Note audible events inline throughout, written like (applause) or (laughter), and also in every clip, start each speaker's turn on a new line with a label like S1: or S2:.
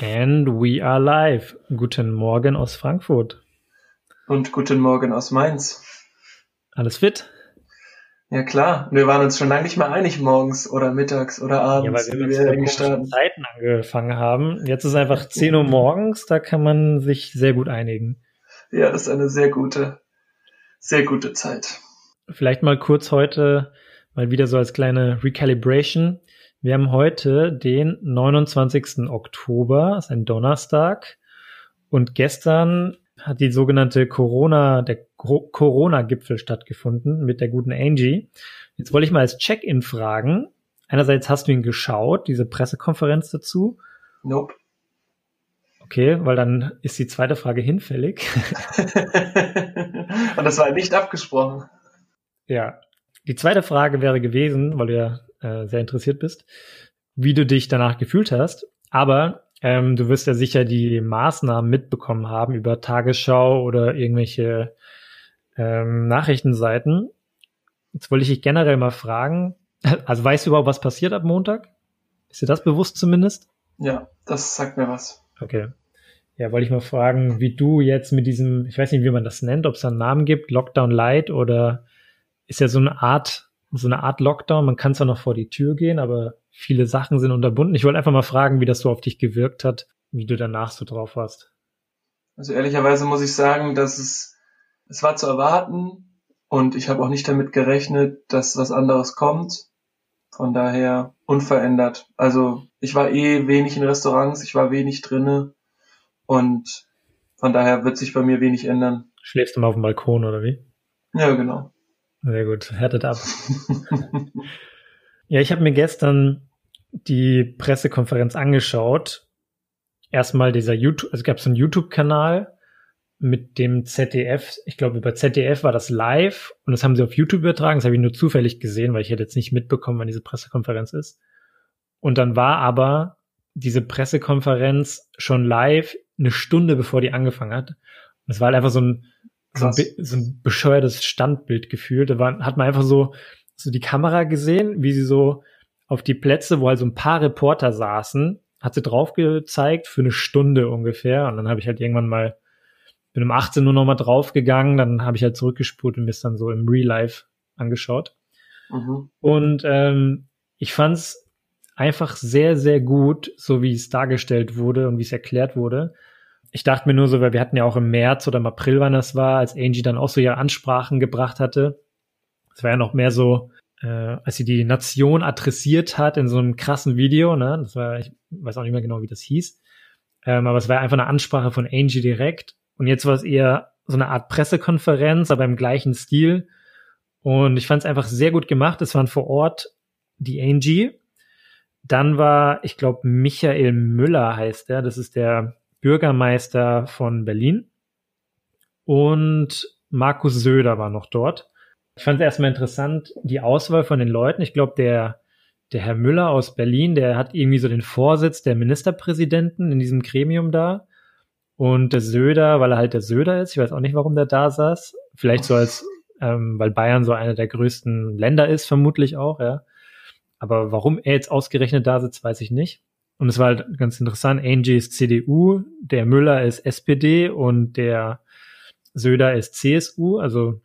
S1: And we are live. Guten Morgen aus Frankfurt.
S2: Und guten Morgen aus Mainz.
S1: Alles fit?
S2: Ja klar, wir waren uns schon lange nicht mehr einig morgens oder mittags oder abends,
S1: ja, weil wir, wir mit Zeiten angefangen haben. Jetzt ist einfach 10 Uhr morgens, da kann man sich sehr gut einigen.
S2: Ja, das ist eine sehr gute, sehr gute Zeit.
S1: Vielleicht mal kurz heute mal wieder so als kleine Recalibration. Wir haben heute den 29. Oktober, ist ein Donnerstag. Und gestern hat die sogenannte Corona, der Corona-Gipfel stattgefunden mit der guten Angie. Jetzt wollte ich mal als Check-in fragen. Einerseits hast du ihn geschaut, diese Pressekonferenz dazu.
S2: Nope.
S1: Okay, weil dann ist die zweite Frage hinfällig. (laughs)
S2: Und das war nicht abgesprochen.
S1: Ja. Die zweite Frage wäre gewesen, weil du ja äh, sehr interessiert bist, wie du dich danach gefühlt hast. Aber ähm, du wirst ja sicher die Maßnahmen mitbekommen haben über Tagesschau oder irgendwelche ähm, Nachrichtenseiten. Jetzt wollte ich dich generell mal fragen, (laughs) also weißt du überhaupt, was passiert ab Montag? Ist dir das bewusst zumindest?
S2: Ja, das sagt mir was.
S1: Okay. Ja, wollte ich mal fragen, wie du jetzt mit diesem, ich weiß nicht, wie man das nennt, ob es da einen Namen gibt, Lockdown Light oder ist ja so eine Art so eine Art Lockdown. Man kann zwar noch vor die Tür gehen, aber viele Sachen sind unterbunden. Ich wollte einfach mal fragen, wie das so auf dich gewirkt hat, wie du danach so drauf warst.
S2: Also ehrlicherweise muss ich sagen, dass es, es war zu erwarten und ich habe auch nicht damit gerechnet, dass was anderes kommt. Von daher unverändert. Also ich war eh wenig in Restaurants, ich war wenig drinne und von daher wird sich bei mir wenig ändern.
S1: Schläfst du mal auf dem Balkon oder wie?
S2: Ja, genau.
S1: Sehr gut, härtet ab. (laughs) ja, ich habe mir gestern die Pressekonferenz angeschaut. Erstmal dieser YouTube, also gab es einen YouTube-Kanal mit dem ZDF. Ich glaube, über ZDF war das live und das haben sie auf YouTube übertragen. Das habe ich nur zufällig gesehen, weil ich hätte jetzt nicht mitbekommen, wann diese Pressekonferenz ist. Und dann war aber diese Pressekonferenz schon live eine Stunde bevor die angefangen hat. Und es war halt einfach so ein so ein, so ein bescheuertes Standbild gefühlt. Da war, hat man einfach so, so die Kamera gesehen, wie sie so auf die Plätze, wo halt so ein paar Reporter saßen, hat sie drauf gezeigt für eine Stunde ungefähr. Und dann habe ich halt irgendwann mal, bin um 18 Uhr nochmal draufgegangen, dann habe ich halt zurückgespult und mir es dann so im Real Life angeschaut. Mhm. Und ähm, ich fand's einfach sehr, sehr gut, so wie es dargestellt wurde und wie es erklärt wurde ich dachte mir nur so, weil wir hatten ja auch im März oder im April, wann das war, als Angie dann auch so ihre Ansprachen gebracht hatte. Es war ja noch mehr so, äh, als sie die Nation adressiert hat in so einem krassen Video, ne? Das war, ich weiß auch nicht mehr genau, wie das hieß. Ähm, aber es war einfach eine Ansprache von Angie direkt. Und jetzt war es eher so eine Art Pressekonferenz, aber im gleichen Stil. Und ich fand es einfach sehr gut gemacht. Es waren vor Ort die Angie. Dann war, ich glaube, Michael Müller heißt er. Das ist der Bürgermeister von Berlin. Und Markus Söder war noch dort. Ich fand es erstmal interessant, die Auswahl von den Leuten. Ich glaube, der, der Herr Müller aus Berlin, der hat irgendwie so den Vorsitz der Ministerpräsidenten in diesem Gremium da. Und der Söder, weil er halt der Söder ist, ich weiß auch nicht, warum der da saß. Vielleicht so als, ähm, weil Bayern so einer der größten Länder ist, vermutlich auch, ja. Aber warum er jetzt ausgerechnet da sitzt, weiß ich nicht. Und es war halt ganz interessant. Angie ist CDU, der Müller ist SPD und der Söder ist CSU, also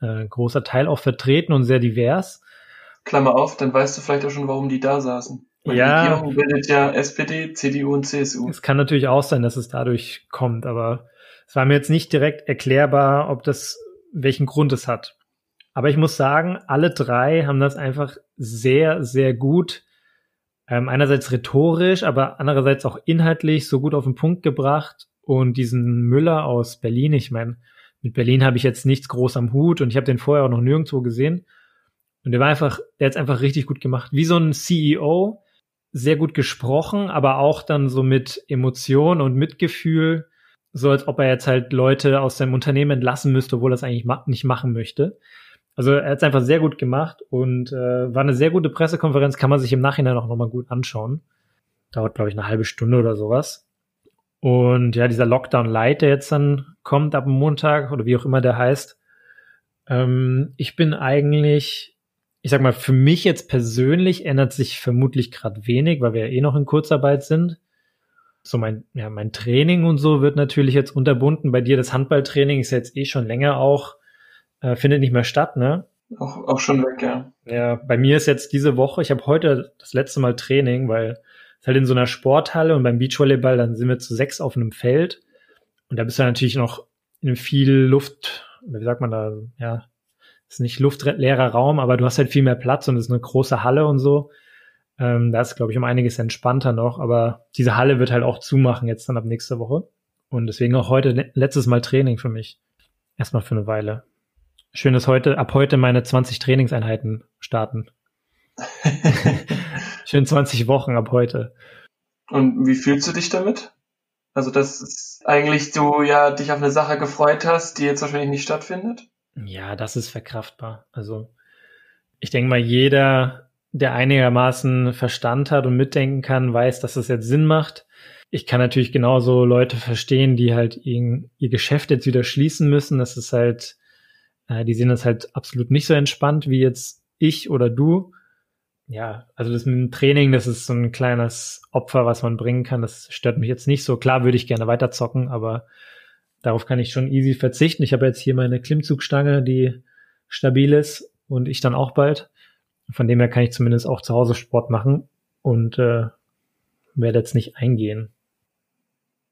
S1: äh, großer Teil auch vertreten und sehr divers.
S2: Klammer auf, dann weißt du vielleicht auch schon, warum die da saßen.
S1: Weil ja.
S2: Die Regierung bildet ja SPD, CDU und CSU.
S1: Es kann natürlich auch sein, dass es dadurch kommt, aber es war mir jetzt nicht direkt erklärbar, ob das, welchen Grund es hat. Aber ich muss sagen, alle drei haben das einfach sehr, sehr gut ähm, einerseits rhetorisch, aber andererseits auch inhaltlich so gut auf den Punkt gebracht. Und diesen Müller aus Berlin, ich meine, mit Berlin habe ich jetzt nichts groß am Hut und ich habe den vorher auch noch nirgendwo gesehen. Und der war einfach, der hat einfach richtig gut gemacht. Wie so ein CEO, sehr gut gesprochen, aber auch dann so mit Emotion und Mitgefühl, so als ob er jetzt halt Leute aus seinem Unternehmen entlassen müsste, obwohl er das eigentlich ma nicht machen möchte. Also er hat es einfach sehr gut gemacht und äh, war eine sehr gute Pressekonferenz, kann man sich im Nachhinein auch nochmal gut anschauen. Dauert, glaube ich, eine halbe Stunde oder sowas. Und ja, dieser Lockdown Light, der jetzt dann kommt ab Montag oder wie auch immer der heißt, ähm, ich bin eigentlich, ich sag mal, für mich jetzt persönlich ändert sich vermutlich gerade wenig, weil wir ja eh noch in Kurzarbeit sind. So mein, ja, mein Training und so wird natürlich jetzt unterbunden. Bei dir das Handballtraining ist jetzt eh schon länger auch, äh, findet nicht mehr statt, ne?
S2: Auch, auch schon weg, ja.
S1: Ja, bei mir ist jetzt diese Woche, ich habe heute das letzte Mal Training, weil es halt in so einer Sporthalle und beim Beachvolleyball, dann sind wir zu sechs auf einem Feld. Und da bist du natürlich noch in viel Luft, wie sagt man da, ja, ist nicht luftleerer Raum, aber du hast halt viel mehr Platz und es ist eine große Halle und so. Ähm, da ist, glaube ich, um einiges entspannter noch, aber diese Halle wird halt auch zumachen jetzt dann ab nächster Woche. Und deswegen auch heute letztes Mal Training für mich. Erstmal für eine Weile. Schön, dass heute, ab heute meine 20 Trainingseinheiten starten. (laughs) Schön 20 Wochen ab heute.
S2: Und wie fühlst du dich damit? Also, dass eigentlich du ja dich auf eine Sache gefreut hast, die jetzt wahrscheinlich nicht stattfindet?
S1: Ja, das ist verkraftbar. Also, ich denke mal, jeder, der einigermaßen Verstand hat und mitdenken kann, weiß, dass das jetzt Sinn macht. Ich kann natürlich genauso Leute verstehen, die halt ihr, ihr Geschäft jetzt wieder schließen müssen. Das ist halt, äh, die sehen das halt absolut nicht so entspannt wie jetzt ich oder du ja, also das mit dem Training, das ist so ein kleines Opfer, was man bringen kann. Das stört mich jetzt nicht so. Klar würde ich gerne weiter zocken, aber darauf kann ich schon easy verzichten. Ich habe jetzt hier meine Klimmzugstange, die stabil ist und ich dann auch bald. Von dem her kann ich zumindest auch zu Hause Sport machen und äh, werde jetzt nicht eingehen.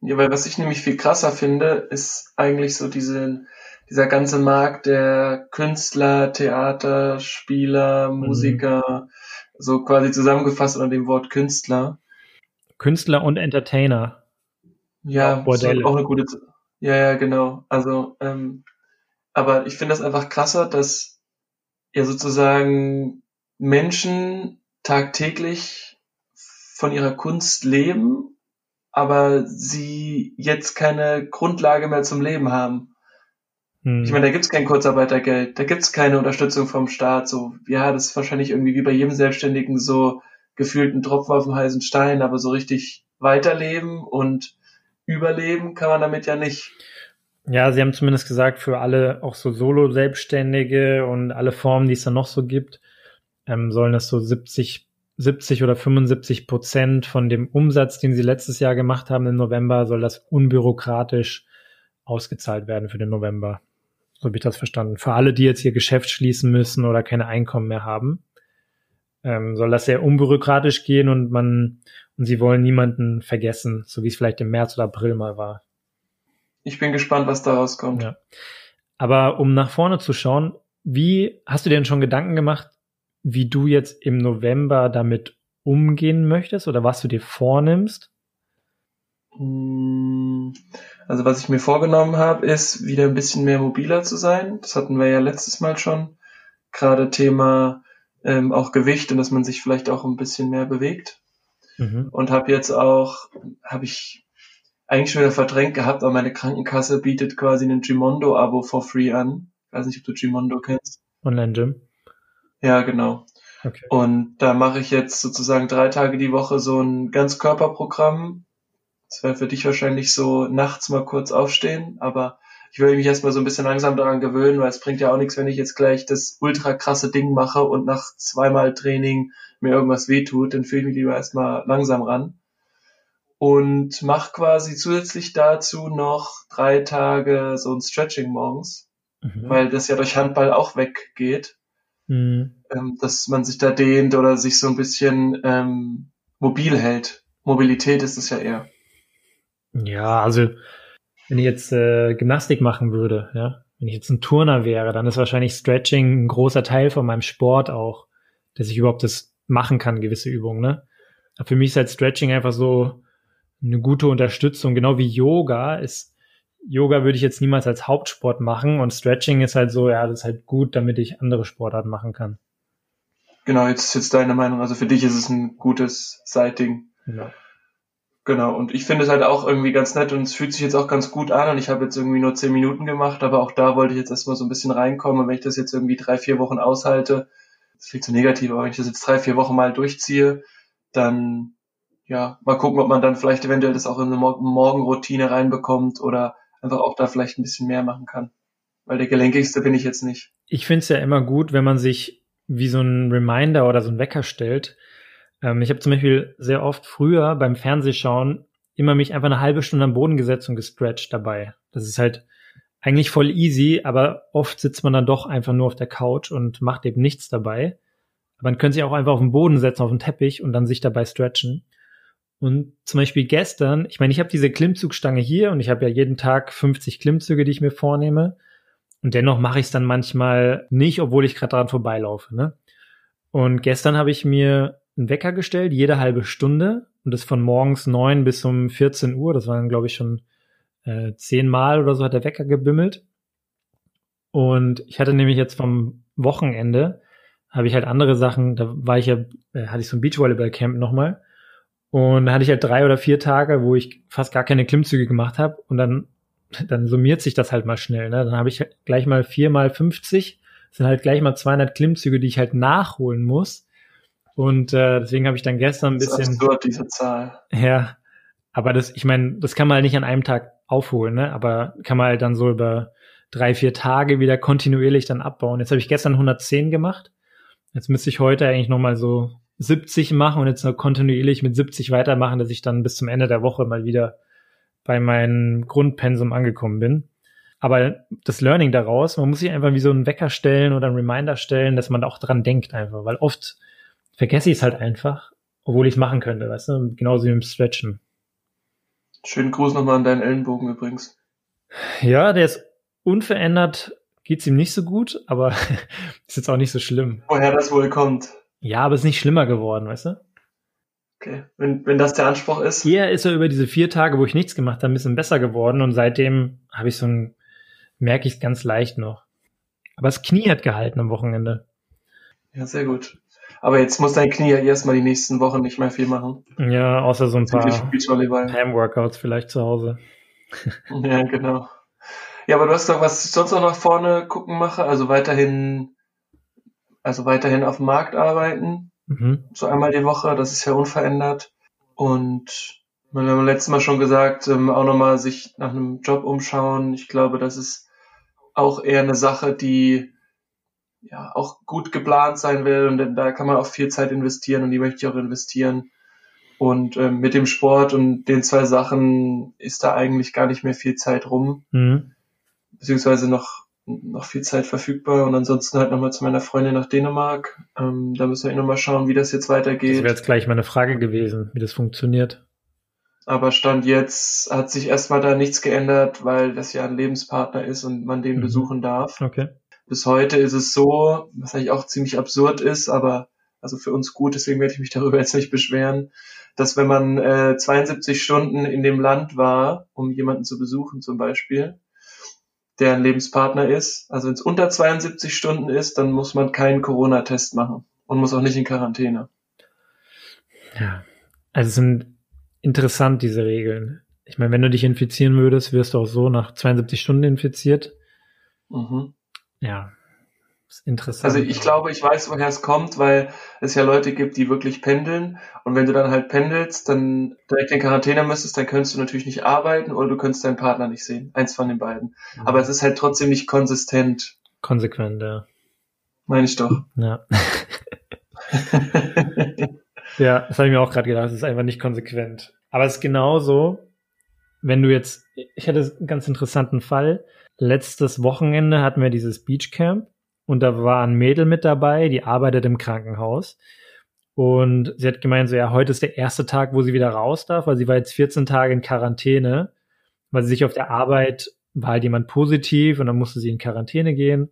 S2: Ja, weil was ich nämlich viel krasser finde, ist eigentlich so diese, dieser ganze Markt der Künstler, Theater, Spieler, mhm. Musiker, mhm so quasi zusammengefasst unter dem Wort Künstler.
S1: Künstler und Entertainer.
S2: Ja, auch, auch eine gute. Ja, ja, genau. Also, ähm, aber ich finde das einfach krasser, dass ja sozusagen Menschen tagtäglich von ihrer Kunst leben, aber sie jetzt keine Grundlage mehr zum Leben haben. Hm. Ich meine, da gibt's kein Kurzarbeitergeld, da gibt's keine Unterstützung vom Staat. So, ja, das ist wahrscheinlich irgendwie wie bei jedem Selbstständigen so gefühlt ein Tropfen auf dem heißen Stein, aber so richtig weiterleben und überleben kann man damit ja nicht.
S1: Ja, sie haben zumindest gesagt, für alle auch so Solo-Selbstständige und alle Formen, die es dann noch so gibt, ähm, sollen das so 70, 70 oder 75 Prozent von dem Umsatz, den sie letztes Jahr gemacht haben im November, soll das unbürokratisch ausgezahlt werden für den November. So habe ich das verstanden. Für alle, die jetzt ihr Geschäft schließen müssen oder keine Einkommen mehr haben, ähm, soll das sehr unbürokratisch gehen und man und sie wollen niemanden vergessen, so wie es vielleicht im März oder April mal war.
S2: Ich bin gespannt, was daraus kommt.
S1: Ja. Aber um nach vorne zu schauen, wie hast du dir denn schon Gedanken gemacht, wie du jetzt im November damit umgehen möchtest oder was du dir vornimmst?
S2: Hm, also was ich mir vorgenommen habe, ist wieder ein bisschen mehr mobiler zu sein. Das hatten wir ja letztes Mal schon. Gerade Thema ähm, auch Gewicht und dass man sich vielleicht auch ein bisschen mehr bewegt. Mhm. Und habe jetzt auch, habe ich eigentlich schon wieder verdrängt gehabt, aber meine Krankenkasse bietet quasi ein Gimondo-Abo for free an. Ich weiß nicht, ob du Gimondo kennst.
S1: Online-Gym.
S2: Ja, genau. Okay. Und da mache ich jetzt sozusagen drei Tage die Woche so ein Ganzkörperprogramm das wäre für dich wahrscheinlich so nachts mal kurz aufstehen, aber ich will mich erstmal so ein bisschen langsam daran gewöhnen, weil es bringt ja auch nichts, wenn ich jetzt gleich das ultra krasse Ding mache und nach zweimal Training mir irgendwas wehtut, dann fühle ich mich lieber erstmal langsam ran. Und mach quasi zusätzlich dazu noch drei Tage so ein Stretching morgens, mhm. weil das ja durch Handball auch weggeht. Mhm. Ähm, dass man sich da dehnt oder sich so ein bisschen ähm, mobil hält. Mobilität ist es ja eher.
S1: Ja, also wenn ich jetzt äh, Gymnastik machen würde, ja, wenn ich jetzt ein Turner wäre, dann ist wahrscheinlich Stretching ein großer Teil von meinem Sport auch, dass ich überhaupt das machen kann, gewisse Übungen. Ne? Aber für mich ist halt Stretching einfach so eine gute Unterstützung, genau wie Yoga ist. Yoga würde ich jetzt niemals als Hauptsport machen und Stretching ist halt so, ja, das ist halt gut, damit ich andere Sportarten machen kann.
S2: Genau, jetzt ist jetzt deine Meinung. Also für dich ist es ein gutes Sighting. Ja. Genau, und ich finde es halt auch irgendwie ganz nett und es fühlt sich jetzt auch ganz gut an und ich habe jetzt irgendwie nur zehn Minuten gemacht, aber auch da wollte ich jetzt erstmal so ein bisschen reinkommen und wenn ich das jetzt irgendwie drei, vier Wochen aushalte, das klingt so negativ, aber wenn ich das jetzt drei, vier Wochen mal durchziehe, dann ja, mal gucken, ob man dann vielleicht eventuell das auch in eine Morgenroutine reinbekommt oder einfach auch da vielleicht ein bisschen mehr machen kann. Weil der gelenkigste bin ich jetzt nicht.
S1: Ich finde es ja immer gut, wenn man sich wie so ein Reminder oder so ein Wecker stellt, ähm, ich habe zum Beispiel sehr oft früher beim Fernsehschauen immer mich einfach eine halbe Stunde am Boden gesetzt und gestretched dabei. Das ist halt eigentlich voll easy, aber oft sitzt man dann doch einfach nur auf der Couch und macht eben nichts dabei. Man könnte sich auch einfach auf den Boden setzen, auf den Teppich und dann sich dabei stretchen. Und zum Beispiel gestern, ich meine, ich habe diese Klimmzugstange hier und ich habe ja jeden Tag 50 Klimmzüge, die ich mir vornehme. Und dennoch mache ich es dann manchmal nicht, obwohl ich gerade dran vorbeilaufe. Ne? Und gestern habe ich mir einen Wecker gestellt, jede halbe Stunde. Und das von morgens neun bis um 14 Uhr. Das waren, glaube ich, schon äh, zehnmal oder so hat der Wecker gebimmelt. Und ich hatte nämlich jetzt vom Wochenende, habe ich halt andere Sachen, da war ich ja, äh, hatte ich so ein Beachvolleyball-Camp nochmal. Und da hatte ich halt drei oder vier Tage, wo ich fast gar keine Klimmzüge gemacht habe. Und dann, (laughs) dann summiert sich das halt mal schnell. Ne? Dann habe ich gleich mal vier mal 50. Das sind halt gleich mal 200 Klimmzüge, die ich halt nachholen muss. Und äh, deswegen habe ich dann gestern ein bisschen. Das ist
S2: absurd, diese Zahl.
S1: Ja, aber das, ich meine, das kann man halt nicht an einem Tag aufholen, ne? Aber kann man halt dann so über drei, vier Tage wieder kontinuierlich dann abbauen. Jetzt habe ich gestern 110 gemacht. Jetzt müsste ich heute eigentlich nochmal so 70 machen und jetzt noch kontinuierlich mit 70 weitermachen, dass ich dann bis zum Ende der Woche mal wieder bei meinem Grundpensum angekommen bin. Aber das Learning daraus, man muss sich einfach wie so einen Wecker stellen oder einen Reminder stellen, dass man da auch dran denkt einfach, weil oft vergesse ich es halt einfach, obwohl ich es machen könnte, weißt du, genauso wie im Stretchen.
S2: Schönen Gruß nochmal an deinen Ellenbogen übrigens.
S1: Ja, der ist unverändert, geht's ihm nicht so gut, aber (laughs) ist jetzt auch nicht so schlimm.
S2: Woher das wohl kommt.
S1: Ja, aber ist nicht schlimmer geworden, weißt du?
S2: Okay, wenn, wenn das der Anspruch ist.
S1: Hier ist er über diese vier Tage, wo ich nichts gemacht habe, ein bisschen besser geworden und seitdem habe ich so ein, merke ich es ganz leicht noch. Aber das Knie hat gehalten am Wochenende.
S2: Ja, sehr gut. Aber jetzt muss dein Knie ja erstmal die nächsten Wochen nicht mehr viel machen.
S1: Ja, außer so ein paar Ham-Workouts vielleicht zu Hause. (laughs)
S2: ja, genau. Ja, aber du hast doch, was ich sonst noch nach vorne gucken mache, also weiterhin, also weiterhin auf dem Markt arbeiten. Mhm. So einmal die Woche, das ist ja unverändert. Und wir haben letztes Mal schon gesagt, ähm, auch nochmal sich nach einem Job umschauen. Ich glaube, das ist auch eher eine Sache, die ja auch gut geplant sein will und da kann man auch viel Zeit investieren und die möchte ich auch investieren. Und ähm, mit dem Sport und den zwei Sachen ist da eigentlich gar nicht mehr viel Zeit rum. Mhm. Beziehungsweise noch, noch viel Zeit verfügbar. Und ansonsten halt nochmal zu meiner Freundin nach Dänemark. Ähm, da müssen wir nochmal schauen, wie das jetzt weitergeht. Das
S1: wäre jetzt gleich meine Frage gewesen, wie das funktioniert.
S2: Aber Stand jetzt hat sich erstmal da nichts geändert, weil das ja ein Lebenspartner ist und man den mhm. besuchen darf.
S1: Okay.
S2: Bis heute ist es so, was eigentlich auch ziemlich absurd ist, aber also für uns gut, deswegen werde ich mich (laughs) darüber jetzt nicht beschweren, dass wenn man äh, 72 Stunden in dem Land war, um jemanden zu besuchen zum Beispiel, der ein Lebenspartner ist, also wenn es unter 72 Stunden ist, dann muss man keinen Corona-Test machen und muss auch nicht in Quarantäne.
S1: Ja, also es sind interessant, diese Regeln. Ich meine, wenn du dich infizieren würdest, wirst du auch so nach 72 Stunden infiziert. Mhm. Ja, ist interessant.
S2: Also ich glaube, ich weiß, woher es kommt, weil es ja Leute gibt, die wirklich pendeln. Und wenn du dann halt pendelst, dann direkt in Quarantäne müsstest, dann könntest du natürlich nicht arbeiten oder du könntest deinen Partner nicht sehen. Eins von den beiden. Mhm. Aber es ist halt trotzdem nicht konsistent.
S1: Konsequent, ja.
S2: Meine ich doch.
S1: Ja. (laughs) ja, das habe ich mir auch gerade gedacht. Es ist einfach nicht konsequent. Aber es ist genauso, wenn du jetzt, ich hatte einen ganz interessanten Fall letztes Wochenende hatten wir dieses Beachcamp und da war ein Mädel mit dabei, die arbeitet im Krankenhaus. Und sie hat gemeint, so ja, heute ist der erste Tag, wo sie wieder raus darf, weil sie war jetzt 14 Tage in Quarantäne, weil sie sich auf der Arbeit war halt jemand positiv und dann musste sie in Quarantäne gehen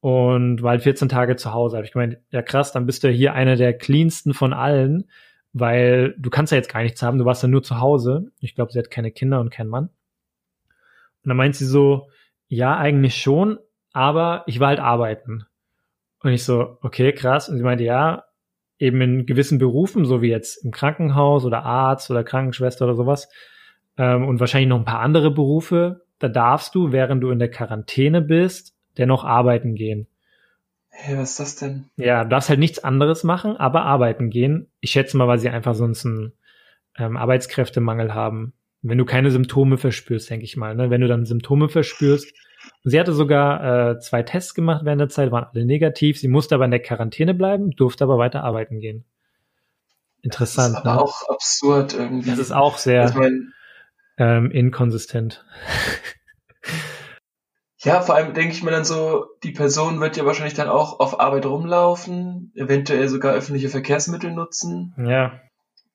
S1: und war halt 14 Tage zu Hause. Habe ich gemeint, ja krass, dann bist du hier einer der cleansten von allen, weil du kannst ja jetzt gar nichts haben, du warst ja nur zu Hause. Ich glaube, sie hat keine Kinder und keinen Mann. Und dann meint sie so, ja, eigentlich schon, aber ich war halt arbeiten. Und ich so, okay, krass. Und sie meinte, ja, eben in gewissen Berufen, so wie jetzt im Krankenhaus oder Arzt oder Krankenschwester oder sowas, ähm, und wahrscheinlich noch ein paar andere Berufe, da darfst du, während du in der Quarantäne bist, dennoch arbeiten gehen.
S2: Hey, was ist das denn?
S1: Ja, du darfst halt nichts anderes machen, aber arbeiten gehen. Ich schätze mal, weil sie einfach sonst einen ähm, Arbeitskräftemangel haben wenn du keine Symptome verspürst, denke ich mal. Ne? Wenn du dann Symptome verspürst. Und sie hatte sogar äh, zwei Tests gemacht während der Zeit, waren alle negativ. Sie musste aber in der Quarantäne bleiben, durfte aber weiter arbeiten gehen. interessant.
S2: Das ist aber
S1: ne?
S2: auch absurd irgendwie.
S1: Das ist auch sehr
S2: Ich mein,
S1: ähm, inkonsistent. (laughs)
S2: ja, vor allem denke ich mir dann so, die Person wird ja wahrscheinlich dann auch auf Arbeit rumlaufen, eventuell sogar öffentliche Verkehrsmittel nutzen.
S1: Ja,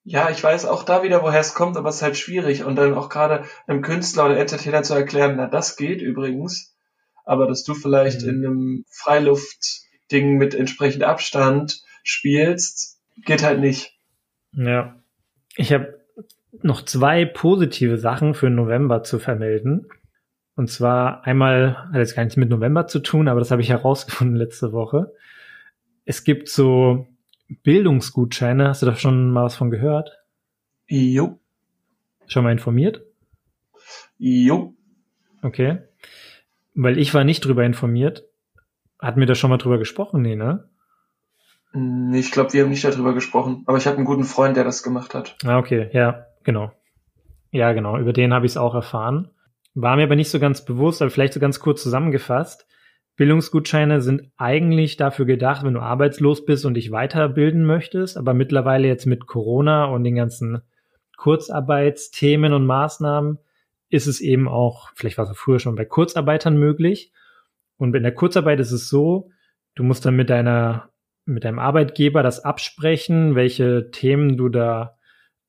S2: Ja, ich weiß auch da wieder, woher es kommt, aber es ist halt schwierig. Und dann auch gerade einem Künstler oder Entertainer zu erklären, na, das geht übrigens, aber dass du vielleicht
S1: Mhm.
S2: in einem Freiluftding mit entsprechend Abstand spielst, geht halt nicht.
S1: ja. Ich habe noch zwei positive Sachen für November zu vermelden. Und zwar einmal hat jetzt gar nichts mit November zu tun, aber das habe ich herausgefunden letzte Woche. Es gibt so Bildungsgutscheine. Hast du da schon mal was von gehört?
S2: Jo,
S1: Schon mal informiert?
S2: jo.
S1: Okay. Weil ich war nicht drüber informiert. Hatten wir da schon mal drüber gesprochen? Nee, ne?
S2: Hm, Ich glaube, wir haben nicht darüber gesprochen, aber ich habe einen guten Freund, der das gemacht hat.
S1: Ah, okay. Ja, genau. Ja, genau. Über den habe ich es auch erfahren. War mir aber nicht so ganz bewusst, aber vielleicht so ganz kurz zusammengefasst. Bildungsgutscheine sind eigentlich dafür gedacht, wenn du arbeitslos bist und dich weiterbilden möchtest, aber mittlerweile jetzt mit Corona und den ganzen Kurzarbeitsthemen und Maßnahmen ist es eben auch, vielleicht war es früher schon bei Kurzarbeitern möglich. Und in der Kurzarbeit ist es so, du musst dann mit deiner, mit deinem Arbeitgeber das absprechen, welche Themen du da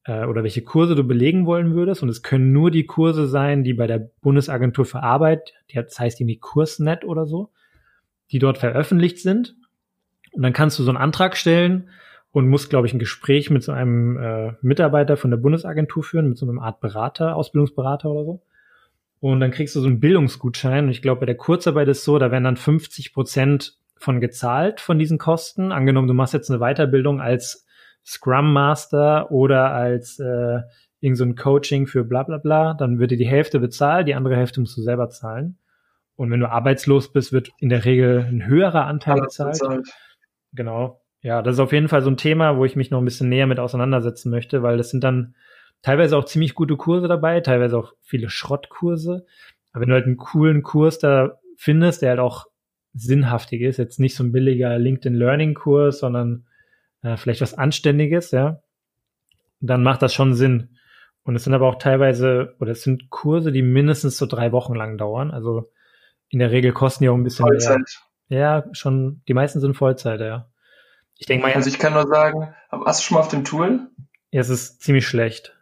S1: äh, oder welche Kurse du belegen wollen würdest. Und es können nur die Kurse sein, die bei der Bundesagentur für Arbeit, die das heißt irgendwie Kursnet oder so, die dort veröffentlicht sind. Und dann kannst du so einen Antrag stellen und musst, glaube ich, ein Gespräch mit so einem äh, Mitarbeiter von der Bundesagentur führen, mit so einer Art Berater, Ausbildungsberater oder so. Und dann kriegst du so einen Bildungsgutschein. Und ich glaube, bei der Kurzarbeit ist so, da werden dann 50 Prozent von gezahlt von diesen Kosten. Angenommen, du machst jetzt eine Weiterbildung als Scrum Master oder als äh, irgend so Coaching für bla bla bla, dann wird dir die Hälfte bezahlt, die andere Hälfte musst du selber zahlen. Und wenn du arbeitslos bist, wird in der Regel ein höherer Anteil bezahlt. Genau. Ja, das ist auf jeden Fall so ein Thema, wo ich mich noch ein bisschen näher mit auseinandersetzen möchte, weil das sind dann teilweise auch ziemlich gute Kurse dabei, teilweise auch viele Schrottkurse. Aber wenn du halt einen coolen Kurs da findest, der halt auch sinnhaftig ist, jetzt nicht so ein billiger LinkedIn Learning Kurs, sondern äh, vielleicht was Anständiges, ja, dann macht das schon Sinn. Und es sind aber auch teilweise, oder es sind Kurse, die mindestens so drei Wochen lang dauern. Also in der Regel kosten die auch ein bisschen mehr.
S2: Vollzeit.
S1: Ja, schon, die meisten sind Vollzeit, ja. Ich denke mal,
S2: Also ich kann nur sagen, hast du schon mal auf dem Tool?
S1: ja, es ist ziemlich schlecht.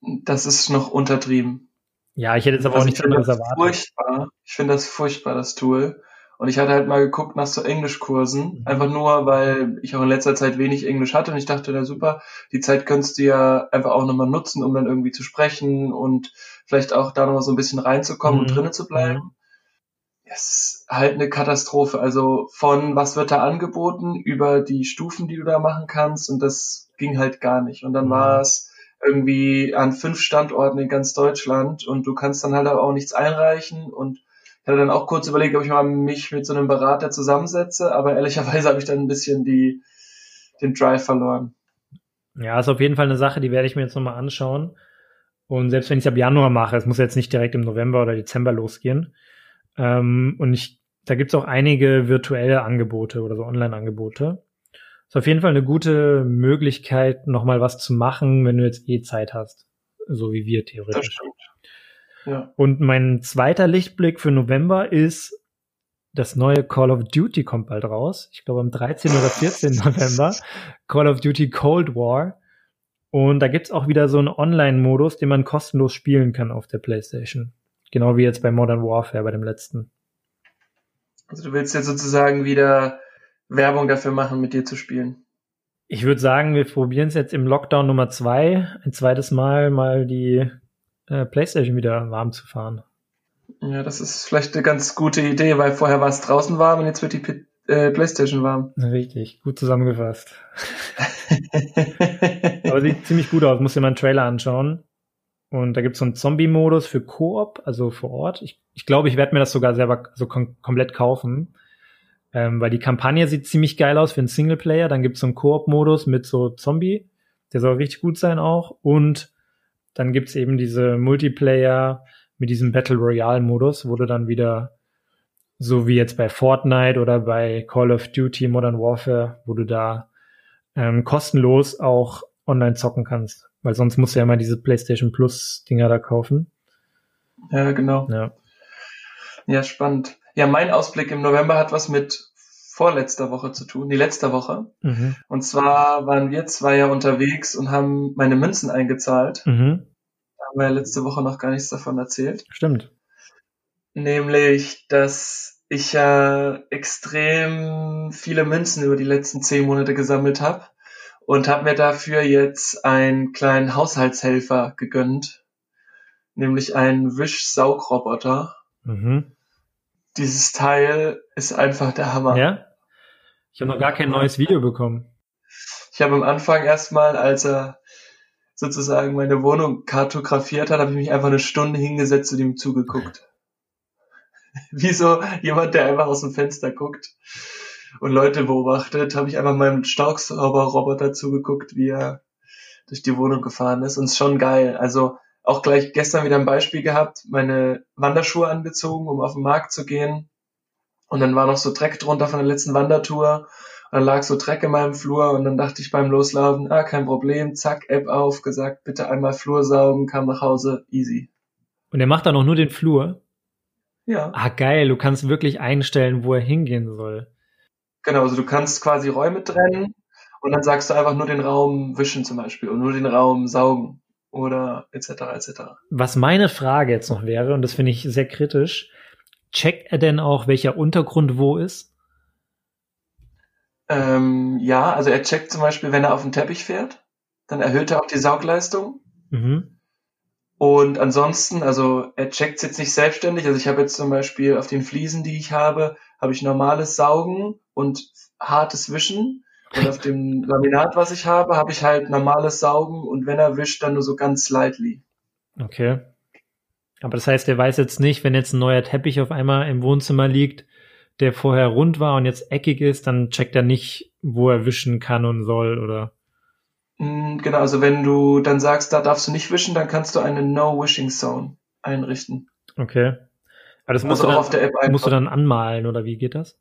S2: Das ist noch untertrieben.
S1: Ja, ich hätte jetzt aber auch
S2: Also
S1: nicht
S2: ich finde
S1: anderes
S2: das
S1: erwartet.
S2: furchtbar. Ich finde das furchtbar, das Tool. Und ich hatte halt mal geguckt nach so Englischkursen,
S1: Mhm.
S2: einfach nur, weil ich auch in letzter Zeit wenig Englisch hatte und ich dachte, na super, die Zeit könntest du ja einfach auch nochmal nutzen, um dann irgendwie zu sprechen und vielleicht auch da nochmal so ein bisschen reinzukommen und
S1: Mhm.
S2: drinnen zu bleiben. Es ist halt eine Katastrophe. Also von was wird da angeboten über die Stufen, die du da machen kannst und das ging halt gar nicht. Und dann
S1: Mhm.
S2: war es irgendwie an fünf Standorten in ganz Deutschland und du kannst dann halt aber auch nichts einreichen und ich hatte dann auch kurz überlegt, ob ich mal mich mit so einem Berater zusammensetze, aber ehrlicherweise habe ich dann ein bisschen die, den Drive verloren.
S1: Ja, ist auf jeden Fall eine Sache, die werde ich mir jetzt nochmal anschauen. Und selbst wenn ich es ab Januar mache, es muss jetzt nicht direkt im November oder Dezember losgehen. Ähm, und ich, da gibt's auch einige virtuelle Angebote oder so Online-Angebote. Ist auf jeden Fall eine gute Möglichkeit, nochmal was zu machen, wenn du jetzt eh Zeit hast. So wie wir theoretisch.
S2: Ja.
S1: Und mein zweiter Lichtblick für November ist, das neue Call of Duty kommt bald raus. Ich glaube am 13. oder 14. (laughs) November. Call of Duty Cold War. Und da gibt's auch wieder so einen Online-Modus, den man kostenlos spielen kann auf der PlayStation. Genau wie jetzt bei Modern Warfare, bei dem letzten.
S2: Also du willst jetzt sozusagen wieder Werbung dafür machen, mit dir zu spielen.
S1: Ich würde sagen, wir probieren es jetzt im Lockdown Nummer zwei, ein zweites Mal mal die äh, PlayStation wieder warm zu fahren.
S2: Ja, das ist vielleicht eine ganz gute Idee, weil vorher war es draußen warm und jetzt wird die P äh, Playstation warm.
S1: Richtig, gut zusammengefasst. (laughs) Aber sieht ziemlich gut aus, muss dir mal einen Trailer anschauen. Und da gibt's so einen Zombie-Modus für Koop, also vor Ort. Ich, ich glaube, ich werde mir das sogar selber so kom komplett kaufen. Ähm, weil die Kampagne sieht ziemlich geil aus für einen Singleplayer. Dann gibt's so einen Koop-Modus mit so Zombie. Der soll richtig gut sein auch. Und dann gibt's eben diese Multiplayer mit diesem Battle Royale-Modus, wo du dann wieder so wie jetzt bei Fortnite oder bei Call of Duty Modern Warfare, wo du da ähm, kostenlos auch online zocken kannst. Weil sonst musst du ja mal diese PlayStation Plus Dinger da kaufen.
S2: Ja, genau.
S1: Ja.
S2: Ja, spannend. Ja, mein Ausblick im November hat was mit vorletzter Woche zu tun, die letzte Woche.
S1: Mhm.
S2: Und zwar waren wir zwei ja unterwegs und haben meine Münzen eingezahlt.
S1: Mhm.
S2: Da haben wir ja letzte Woche noch gar nichts davon erzählt.
S1: Stimmt.
S2: Nämlich, dass ich ja extrem viele Münzen über die letzten zehn Monate gesammelt habe und habe mir dafür jetzt einen kleinen Haushaltshelfer gegönnt, nämlich einen Wischsaugroboter.
S1: Mhm.
S2: Dieses Teil ist einfach der Hammer.
S1: Ja? Ich habe noch gar kein neues Video bekommen.
S2: Ich habe am Anfang erstmal, als er sozusagen meine Wohnung kartografiert hat, habe ich mich einfach eine Stunde hingesetzt und ihm zugeguckt. (laughs) Wie so jemand, der einfach aus dem Fenster guckt und Leute beobachtet, habe ich einfach meinem Staubsauberroboter zugeguckt, wie er durch die Wohnung gefahren ist. Und es ist schon geil. Also auch gleich gestern wieder ein Beispiel gehabt, meine Wanderschuhe angezogen, um auf den Markt zu gehen. Und dann war noch so Dreck drunter von der letzten Wandertour. Und dann lag so Dreck in meinem Flur und dann dachte ich beim Loslaufen, ah, kein Problem, zack, App auf, gesagt, bitte einmal Flur saugen, kam nach Hause, easy.
S1: Und er macht dann auch nur den Flur.
S2: Ja.
S1: Ah, geil. Du kannst wirklich einstellen, wo er hingehen soll.
S2: Genau, also du kannst quasi Räume trennen und dann sagst du einfach nur den Raum wischen zum Beispiel und nur den Raum saugen oder etc. etc.
S1: Was meine Frage jetzt noch wäre, und das finde ich sehr kritisch, checkt er denn auch, welcher Untergrund wo ist?
S2: Ähm, ja, also er checkt zum Beispiel, wenn er auf den Teppich fährt, dann erhöht er auch die Saugleistung.
S1: Mhm.
S2: Und ansonsten, also er checkt es jetzt nicht selbstständig. Also ich habe jetzt zum Beispiel auf den Fliesen, die ich habe, habe ich normales Saugen und hartes Wischen. Und auf dem Laminat, was ich habe, habe ich halt normales Saugen und wenn er wischt, dann nur so ganz slightly.
S1: Okay. Aber das heißt, er weiß jetzt nicht, wenn jetzt ein neuer Teppich auf einmal im Wohnzimmer liegt, der vorher rund war und jetzt eckig ist, dann checkt er nicht, wo er wischen kann und soll, oder?
S2: Mm, Genau, also wenn du dann sagst, da darfst du nicht wischen, dann kannst du eine No-Wishing Zone einrichten.
S1: Okay. Aber das musst,
S2: Also
S1: du, dann,
S2: auf der App einfach.
S1: musst du dann anmalen, oder wie geht das?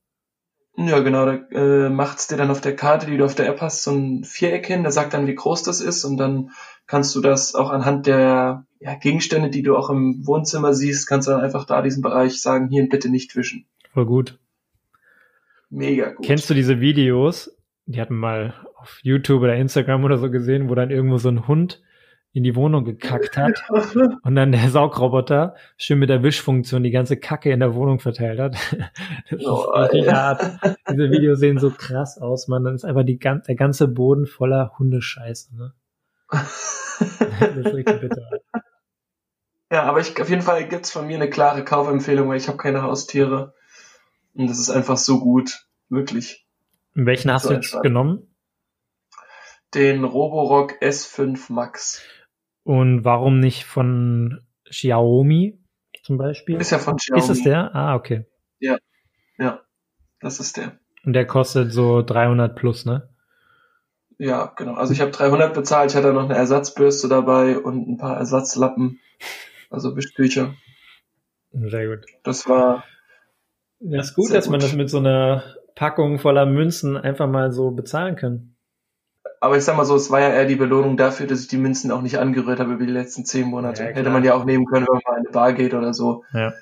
S2: Ja, genau, da äh, macht's dir dann auf der Karte, die du auf der App hast, so ein Viereck hin, der sagt dann, wie groß das ist und dann kannst du das auch anhand der ja, Gegenstände, die du auch im Wohnzimmer siehst, kannst du dann einfach da diesen Bereich sagen, hier bitte nicht wischen.
S1: Voll gut.
S2: Mega gut.
S1: Kennst du diese Videos? Die hatten mal auf YouTube oder Instagram oder so gesehen, wo dann irgendwo so ein Hund in die Wohnung gekackt hat (laughs) und dann der Saugroboter schön mit der Wischfunktion die ganze Kacke in der Wohnung verteilt hat. (laughs) Das ist
S2: Oh,
S1: richtig hart. Diese Videos sehen so krass aus, man. Dann ist einfach die, der ganze Boden voller Hundescheiße. Ne? (laughs) Das ist richtig bitter.
S2: ja, aber ich, auf jeden Fall gibt's von mir eine klare Kaufempfehlung, weil ich habe keine Haustiere. Und das ist einfach so gut. Wirklich.
S1: Und welchen hast
S2: So
S1: du jetzt
S2: entspannt.
S1: genommen?
S2: Den Roborock S5 Max.
S1: Und warum nicht von Xiaomi zum Beispiel?
S2: Ist ja von Xiaomi.
S1: Ist es der? Ah, okay.
S2: Das ist der.
S1: Und der kostet so 300 plus, ne?
S2: Ja, genau. Also ich habe 300 bezahlt, ich hatte noch eine Ersatzbürste dabei und ein paar Ersatzlappen, also Wischtücher.
S1: Sehr gut.
S2: Das war,
S1: Ja, ist gut, dass man
S2: gut.
S1: das mit so einer Packung voller Münzen einfach mal so bezahlen kann.
S2: Aber ich sag mal so, es war ja eher die Belohnung dafür, dass ich die Münzen auch nicht angerührt habe über die letzten zehn Monate.
S1: Ja.
S2: Hätte man ja auch nehmen können, wenn man mal in eine Bar geht oder so.
S1: Ja.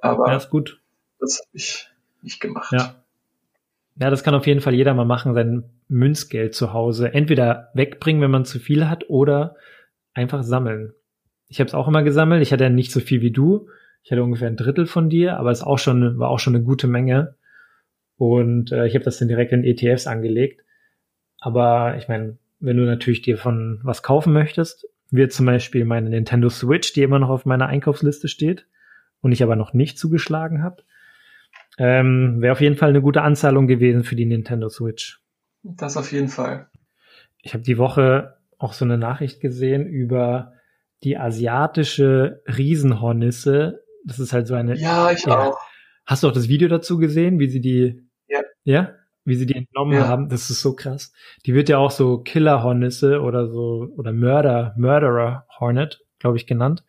S2: Aber
S1: Ja, ist gut.
S2: das habe ich nicht gemacht.
S1: Ja. Ja, das kann auf jeden Fall jeder mal machen, sein Münzgeld zu Hause entweder wegbringen, wenn man zu viel hat, oder einfach sammeln. Ich habe es auch immer gesammelt. Ich hatte ja nicht so viel wie du. Ich hatte ungefähr ein Drittel von dir, aber es auch schon war auch schon eine gute Menge. Und äh, ich habe das dann direkt in ETFs angelegt. Aber ich meine, wenn du natürlich dir von was kaufen möchtest, wie zum Beispiel meine Nintendo Switch, die immer noch auf meiner Einkaufsliste steht und ich aber noch nicht zugeschlagen habe, ähm, wäre auf jeden Fall eine gute Anzahlung gewesen für die Nintendo Switch.
S2: Das auf jeden Fall.
S1: Ich habe die Woche auch so eine Nachricht gesehen über die asiatische Riesenhornisse. Das ist halt so eine.
S2: Ja, ich
S1: Ja.
S2: auch.
S1: Hast du auch das Video dazu gesehen, wie sie die?
S2: Ja.
S1: Ja? Wie sie die entnommen
S2: Ja.
S1: haben? Das ist so krass. Die wird ja auch so Killerhornisse oder so oder Mörder Murderer Hornet, glaube ich, genannt.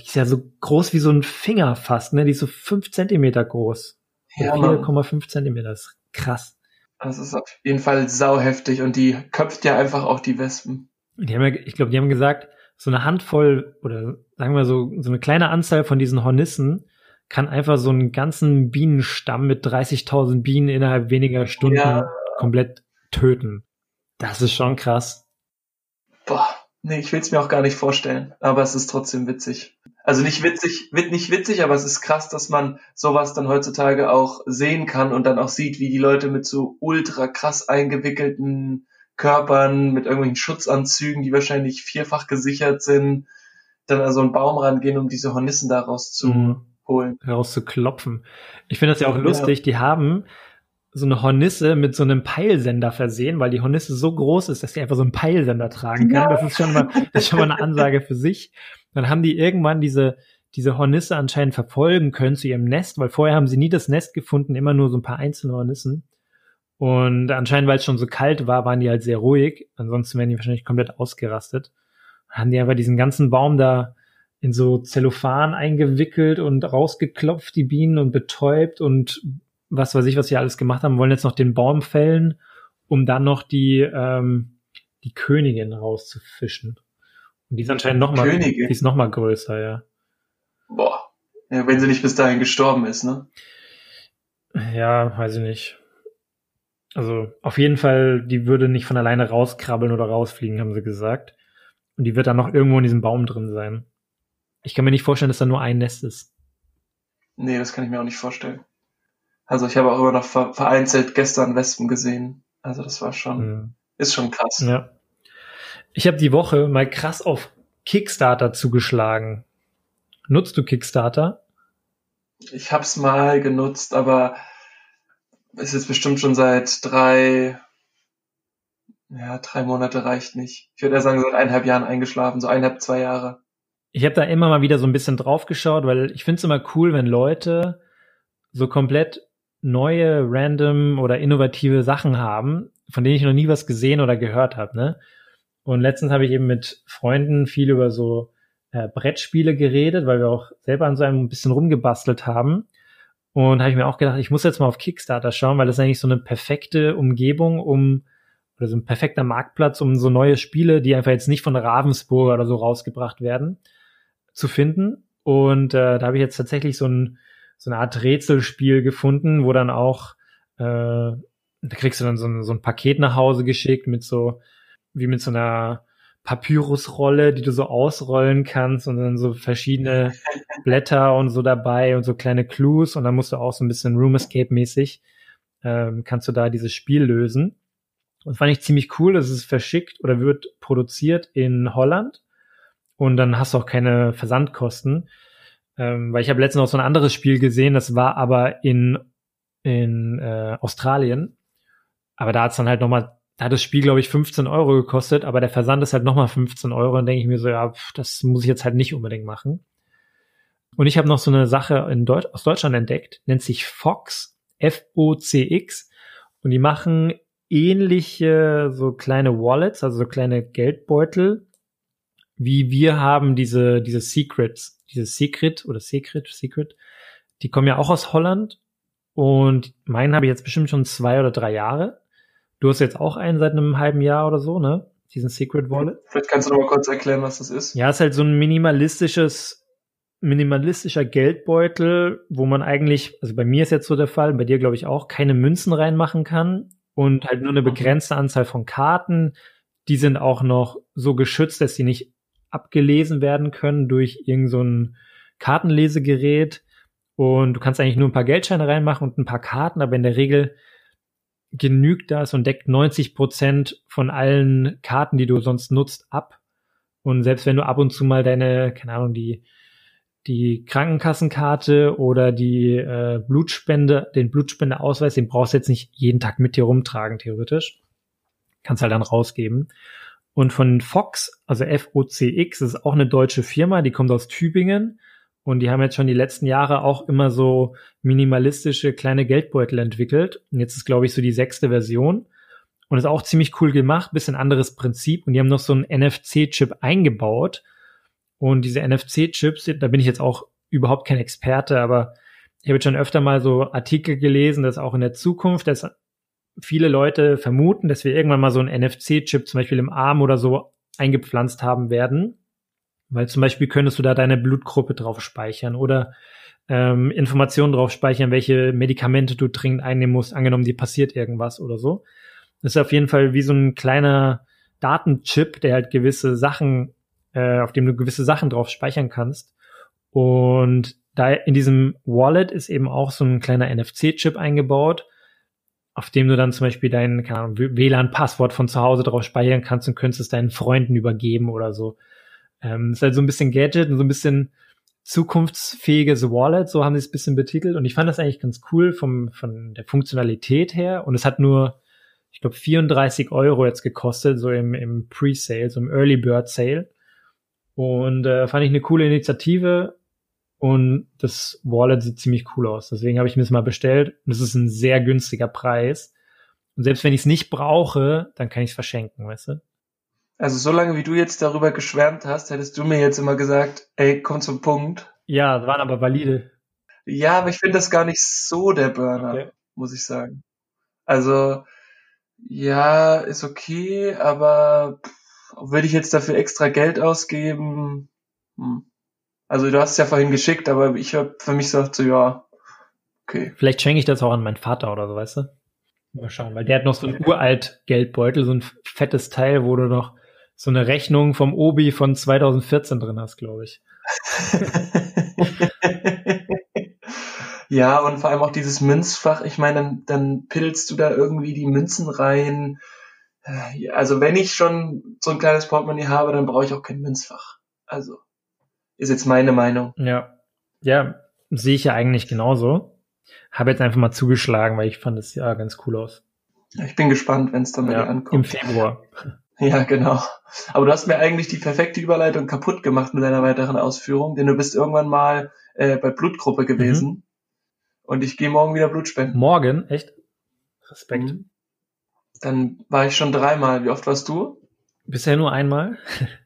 S1: Die ist ja so groß wie so ein Finger fast, ne? Die ist so fünf Zentimeter groß.
S2: Ja, Mann.
S1: 4,5 Zentimeter. Das ist krass.
S2: Das ist auf jeden Fall sauheftig und die köpft ja einfach auch die Wespen.
S1: Die haben ja, ich glaube, die haben gesagt, so eine Handvoll oder sagen wir so, so eine kleine Anzahl von diesen Hornissen kann einfach so einen ganzen Bienenstamm mit 30.000 Bienen innerhalb weniger Stunden ja. komplett töten. Das ist schon krass.
S2: Boah, nee, ich will es mir auch gar nicht vorstellen, aber es ist trotzdem witzig. Also nicht witzig, wird nicht witzig, aber es ist krass, dass man sowas dann heutzutage auch sehen kann und dann auch sieht, wie die Leute mit so ultra krass eingewickelten Körpern, mit irgendwelchen Schutzanzügen, die wahrscheinlich vierfach gesichert sind, dann an so einen Baum rangehen, um diese Hornissen da rauszuholen. Mhm.
S1: Rauszuklopfen. Ich finde das ja auch lustig, ja. die haben so eine Hornisse mit so einem Peilsender versehen, weil die Hornisse so groß ist, dass sie einfach so einen Peilsender tragen kann. Ja. Das ist schon mal, das ist schon mal eine Ansage für sich. Dann haben die irgendwann diese, diese Hornisse anscheinend verfolgen können zu ihrem Nest, weil vorher haben sie nie das Nest gefunden, immer nur so ein paar einzelne Hornissen. Und anscheinend, weil es schon so kalt war, waren die halt sehr ruhig. Ansonsten wären die wahrscheinlich komplett ausgerastet. Dann haben die einfach diesen ganzen Baum da in so Zellophan eingewickelt und rausgeklopft, die Bienen und betäubt und was weiß ich, was sie alles gemacht haben, wollen jetzt noch den Baum fällen, um dann noch die, ähm, die Königin rauszufischen. Und die ist anscheinend noch mal, die ist noch mal größer, ja.
S2: Boah. Ja, wenn sie nicht bis dahin gestorben ist, ne?
S1: Ja, weiß ich nicht. Also auf jeden Fall, die würde nicht von alleine rauskrabbeln oder rausfliegen, haben sie gesagt. Und die wird dann noch irgendwo in diesem Baum drin sein. Ich kann mir nicht vorstellen, dass da nur ein Nest ist.
S2: Nee, das kann ich mir auch nicht vorstellen. Also ich habe auch immer noch vereinzelt gestern Wespen gesehen. Also das war schon, mhm. ist schon krass.
S1: Ja. Ich habe die Woche mal krass auf Kickstarter zugeschlagen. Nutzt du Kickstarter?
S2: Ich habe es mal genutzt, aber es ist bestimmt schon seit drei, ja, drei Monate reicht nicht. Ich würde eher sagen, seit eineinhalb Jahren eingeschlafen, so eineinhalb, zwei Jahre.
S1: Ich habe da immer mal wieder so ein bisschen drauf geschaut, weil ich finde es immer cool, wenn Leute so komplett neue, random oder innovative Sachen haben, von denen ich noch nie was gesehen oder gehört habe. Ne? Und letztens habe ich eben mit Freunden viel über so äh, Brettspiele geredet, weil wir auch selber an so einem ein bisschen rumgebastelt haben. Und habe ich mir auch gedacht, ich muss jetzt mal auf Kickstarter schauen, weil das ist eigentlich so eine perfekte Umgebung, um oder so ein perfekter Marktplatz, um so neue Spiele, die einfach jetzt nicht von Ravensburger oder so rausgebracht werden, zu finden. Und äh, da habe ich jetzt tatsächlich so, ein, so eine Art Rätselspiel gefunden, wo dann auch, äh, da kriegst du dann so ein, so ein Paket nach Hause geschickt mit so, wie mit so einer Papyrusrolle, die du so ausrollen kannst und dann so verschiedene (laughs) Blätter und so dabei und so kleine Clues und dann musst du auch so ein bisschen Room Escape mäßig ähm, kannst du da dieses Spiel lösen. Und fand ich ziemlich cool, dass es verschickt oder wird produziert in Holland und dann hast du auch keine Versandkosten. Ähm, weil ich habe letztens auch so ein anderes Spiel gesehen, das war aber in, in äh, Australien. Aber da hat's dann halt nochmal da hat das Spiel, glaube ich, 15 Euro gekostet, aber der Versand ist halt nochmal 15 Euro. Und denke ich mir so, ja, pff, das muss ich jetzt halt nicht unbedingt machen. Und ich habe noch so eine Sache in Deut aus Deutschland entdeckt, nennt sich Fox, F-O-C-X. Und die machen ähnliche so kleine Wallets, also so kleine Geldbeutel, wie wir haben diese, diese Secrets, diese Secret oder Secret, Secret. Die kommen ja auch aus Holland. Und meinen habe ich jetzt bestimmt schon zwei oder drei Jahre. Du hast jetzt auch einen seit einem halben Jahr oder so, ne? Diesen Secret Wallet.
S2: Vielleicht kannst du noch mal kurz erklären, was das ist.
S1: Ja, ist halt so ein minimalistisches, minimalistischer Geldbeutel, wo man eigentlich, also bei mir ist jetzt so der Fall, bei dir glaube ich auch, keine Münzen reinmachen kann und halt nur eine begrenzte Anzahl von Karten. Die sind auch noch so geschützt, dass sie nicht abgelesen werden können durch irgendein so Kartenlesegerät. Und du kannst eigentlich nur ein paar Geldscheine reinmachen und ein paar Karten, aber in der Regel genügt das und deckt 90 Prozent von allen Karten, die du sonst nutzt, ab. Und selbst wenn du ab und zu mal deine, keine Ahnung, die, die Krankenkassenkarte oder die äh, Blutspende, den Blutspendeausweis, den brauchst du jetzt nicht jeden Tag mit dir rumtragen, theoretisch. Kannst halt dann rausgeben. Und von Fox, also F-O-C-X, ist auch eine deutsche Firma, die kommt aus Tübingen und die haben jetzt schon die letzten Jahre auch immer so minimalistische kleine Geldbeutel entwickelt. Und jetzt ist, glaube ich, so die sechste Version. Und ist auch ziemlich cool gemacht, bisschen anderes Prinzip. Und die haben noch so einen NFC-Chip eingebaut. Und diese NFC-Chips, da bin ich jetzt auch überhaupt kein Experte, aber ich habe jetzt schon öfter mal so Artikel gelesen, dass auch in der Zukunft, dass viele Leute vermuten, dass wir irgendwann mal so einen NFC-Chip zum Beispiel im Arm oder so eingepflanzt haben werden. Weil zum Beispiel könntest du da deine Blutgruppe drauf speichern oder ähm, Informationen drauf speichern, welche Medikamente du dringend einnehmen musst, angenommen dir passiert irgendwas oder so. Das ist auf jeden Fall wie so ein kleiner Datenchip, der halt gewisse Sachen, äh, auf dem du gewisse Sachen drauf speichern kannst. Und da in diesem Wallet ist eben auch so ein kleiner NFC-Chip eingebaut, auf dem du dann zum Beispiel dein WLAN-Passwort von zu Hause drauf speichern kannst und könntest es deinen Freunden übergeben oder so. Ähm, ist halt so ein bisschen Gadget und so ein bisschen zukunftsfähiges Wallet, so haben sie es ein bisschen betitelt. Und ich fand das eigentlich ganz cool vom, von der Funktionalität her. Und es hat nur, ich glaube, 34 Euro jetzt gekostet, so im, im Pre-Sale, so im Early Bird Sale. Und äh, fand ich eine coole Initiative. Und das Wallet sieht ziemlich cool aus. Deswegen habe ich mir es mal bestellt. Und es ist ein sehr günstiger Preis. Und selbst wenn ich es nicht brauche, dann kann ich es verschenken, weißt du?
S2: Also solange wie du jetzt darüber geschwärmt hast, hättest du mir jetzt immer gesagt, ey, komm zum Punkt.
S1: Ja, das waren aber valide.
S2: Ja, aber ich finde das gar nicht so der Burner, okay. muss ich sagen. Also, ja, ist okay, aber würde ich jetzt dafür extra Geld ausgeben? Hm. Also du hast es ja vorhin geschickt, aber ich habe für mich gesagt, so ja, okay.
S1: Vielleicht schenke ich das auch an meinen Vater oder so, weißt du? Mal schauen, weil der hat noch so ein uralt Geldbeutel, so ein fettes Teil, wo du noch so eine Rechnung vom Obi von 2014 drin hast, glaube ich. (laughs)
S2: ja, und vor allem auch dieses Münzfach. Ich meine, dann, dann pilzt du da irgendwie die Münzen rein. Also wenn ich schon so ein kleines Portemonnaie habe, dann brauche ich auch kein Münzfach. Also ist jetzt meine Meinung.
S1: Ja, ja, sehe ich ja eigentlich genauso. Habe jetzt einfach mal zugeschlagen, weil ich fand es ja ganz cool aus.
S2: Ich bin gespannt, wenn es dann ja, ankommt.
S1: Im Februar. (laughs)
S2: Ja, genau. Aber du hast mir eigentlich die perfekte Überleitung kaputt gemacht mit deiner weiteren Ausführung, denn du bist irgendwann mal äh, bei Blutgruppe gewesen mhm. und ich gehe morgen wieder Blut spenden.
S1: Morgen? Echt? Respekt. Mhm.
S2: Dann war ich schon dreimal. Wie oft warst du?
S1: Bisher nur einmal. (laughs)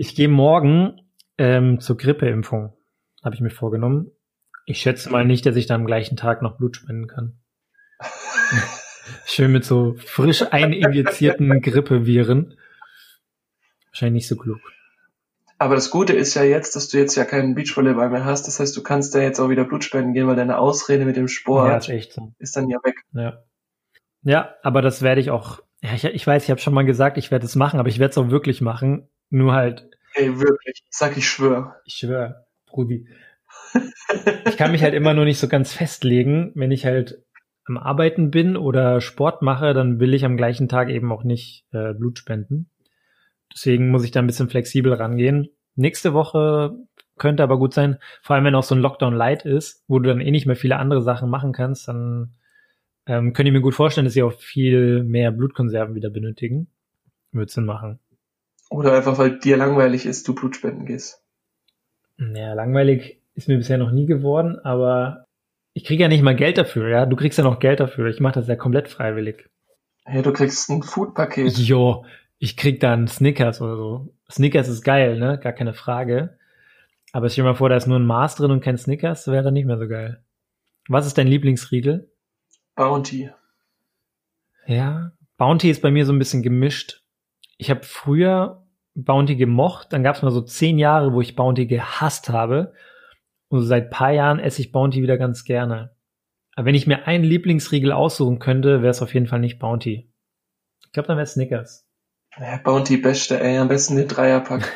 S1: Ich gehe morgen ähm, zur Grippeimpfung, habe ich mir vorgenommen. Ich schätze mal nicht, dass ich da am gleichen Tag noch Blut spenden kann. (laughs) Schön mit so frisch eininjizierten Grippeviren. Wahrscheinlich nicht so klug.
S2: Aber das Gute ist ja jetzt, dass du jetzt ja keinen Beachvolleyball mehr hast. Das heißt, du kannst da jetzt auch wieder Blut spenden gehen, weil deine Ausrede mit dem Sport
S1: ja, ist, so.
S2: ist dann ja weg.
S1: Ja. Ja, aber das werde ich auch. Ja, ich, ich weiß, ich habe schon mal gesagt, ich werde es machen, aber ich werde es auch wirklich machen. Nur halt.
S2: Ey, wirklich. Sag ich schwör.
S1: Ich schwör, Brudi. ich kann mich halt immer nur nicht so ganz festlegen, wenn ich halt am Arbeiten bin oder Sport mache, dann will ich am gleichen Tag eben auch nicht äh, Blut spenden. Deswegen muss ich da ein bisschen flexibel rangehen. Nächste Woche könnte aber gut sein, vor allem wenn auch so ein Lockdown Light ist, wo du dann eh nicht mehr viele andere Sachen machen kannst, dann ähm, könnte ich mir gut vorstellen, dass sie auch viel mehr Blutkonserven wieder benötigen. Würde Sinn machen.
S2: Oder einfach, weil dir langweilig ist, du Blut spenden gehst.
S1: Ja, langweilig ist mir bisher noch nie geworden, aber ich kriege ja nicht mal Geld dafür, ja. Du kriegst ja noch Geld dafür. Ich mache das ja komplett freiwillig.
S2: Ja, du kriegst ein Foodpaket.
S1: Jo, ich krieg dann Snickers oder so. Snickers ist geil, ne? Gar keine Frage. Aber stell dir mal vor, da ist nur ein Maß drin und kein Snickers, wäre dann nicht mehr so geil. Was ist dein Lieblingsriegel?
S2: Bounty.
S1: Ja, Bounty ist bei mir so ein bisschen gemischt. Ich habe früher Bounty gemocht, dann gab es mal so zehn Jahre, wo ich Bounty gehasst habe. Und seit paar Jahren esse ich Bounty wieder ganz gerne. Aber wenn ich mir einen Lieblingsriegel aussuchen könnte, wäre es auf jeden Fall nicht Bounty. Ich glaube, dann wäre es Snickers.
S2: Ja, Bounty beste, ey, am besten den Dreierpack.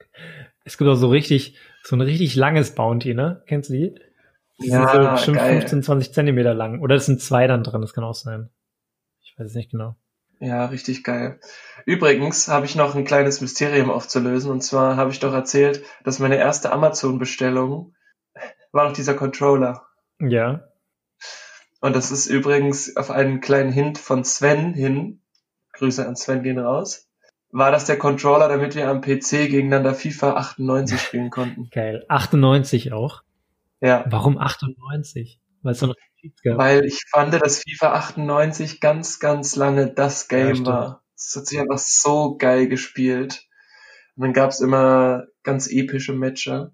S2: (laughs)
S1: es gibt auch so richtig, so ein richtig langes Bounty, ne? Kennst du die? Die ja, sind so bestimmt geil. 15, 20 Zentimeter lang. Oder es sind zwei dann drin, das kann auch sein. Ich weiß es nicht genau.
S2: Ja, richtig geil. Übrigens habe ich noch ein kleines Mysterium aufzulösen. Und zwar habe ich doch erzählt, dass meine erste Amazon-Bestellung war noch dieser Controller.
S1: Ja.
S2: Und das ist übrigens auf einen kleinen Hint von Sven hin. Grüße an Sven gehen raus. War das der Controller, damit wir am PC gegeneinander FIFA 98 spielen konnten?
S1: Geil. 98 auch?
S2: Ja.
S1: Warum 98? Weil es so noch
S2: gab. Weil ich fand, dass FIFA 98 ganz, ganz lange das Game ja, war. Es hat sich einfach so geil gespielt. Und dann gab's immer ganz epische Matches.